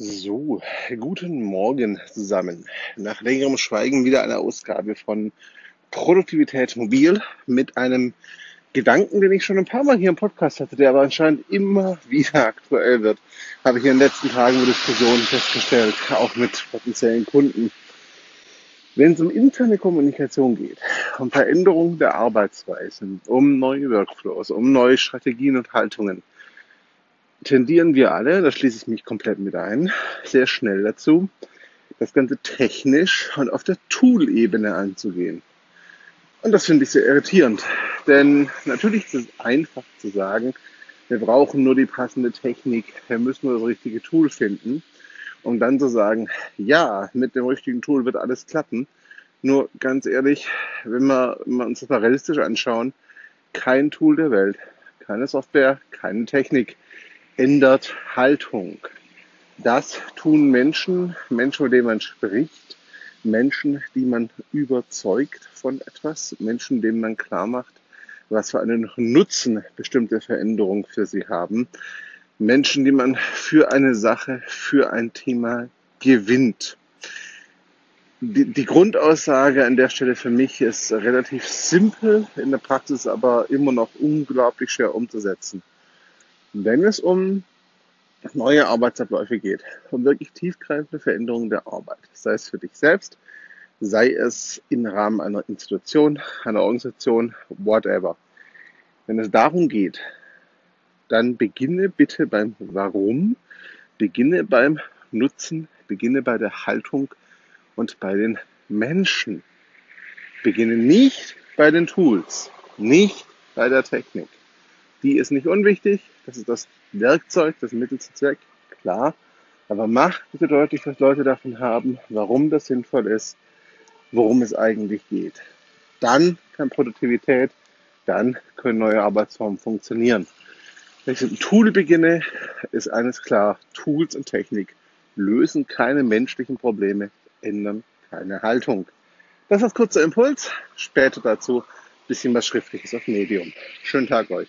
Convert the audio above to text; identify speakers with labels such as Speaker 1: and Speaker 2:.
Speaker 1: So, guten Morgen zusammen. Nach längerem Schweigen wieder eine Ausgabe von Produktivität mobil mit einem Gedanken, den ich schon ein paar Mal hier im Podcast hatte, der aber anscheinend immer wieder aktuell wird. Habe ich in den letzten Tagen mit Diskussionen festgestellt, auch mit potenziellen Kunden. Wenn es um interne Kommunikation geht, um Veränderung der Arbeitsweisen, um neue Workflows, um neue Strategien und Haltungen, tendieren wir alle, da schließe ich mich komplett mit ein, sehr schnell dazu, das Ganze technisch und auf der Tool-Ebene anzugehen. Und das finde ich sehr irritierend, denn natürlich ist es einfach zu sagen, wir brauchen nur die passende Technik, wir müssen nur das richtige Tool finden, um dann zu sagen, ja, mit dem richtigen Tool wird alles klappen. Nur ganz ehrlich, wenn wir, wenn wir uns das mal realistisch anschauen, kein Tool der Welt, keine Software, keine Technik ändert Haltung. Das tun Menschen, Menschen, mit denen man spricht, Menschen, die man überzeugt von etwas, Menschen, denen man klar macht, was für einen Nutzen bestimmte Veränderungen für sie haben, Menschen, die man für eine Sache, für ein Thema gewinnt. Die, die Grundaussage an der Stelle für mich ist relativ simpel, in der Praxis aber immer noch unglaublich schwer umzusetzen wenn es um neue Arbeitsabläufe geht, um wirklich tiefgreifende Veränderungen der Arbeit, sei es für dich selbst, sei es im Rahmen einer Institution, einer Organisation, whatever. Wenn es darum geht, dann beginne bitte beim Warum, beginne beim Nutzen, beginne bei der Haltung und bei den Menschen. Beginne nicht bei den Tools, nicht bei der Technik. Die ist nicht unwichtig, das ist das Werkzeug, das Mittel zum Zweck, klar. Aber mach bitte deutlich, was Leute davon haben, warum das sinnvoll ist, worum es eigentlich geht. Dann kann Produktivität, dann können neue Arbeitsformen funktionieren. Wenn ich mit einem Tool beginne, ist eines klar, Tools und Technik lösen keine menschlichen Probleme, ändern keine Haltung. Das ist kurzer Impuls. Später dazu ein bisschen was Schriftliches auf Medium. Schönen Tag euch.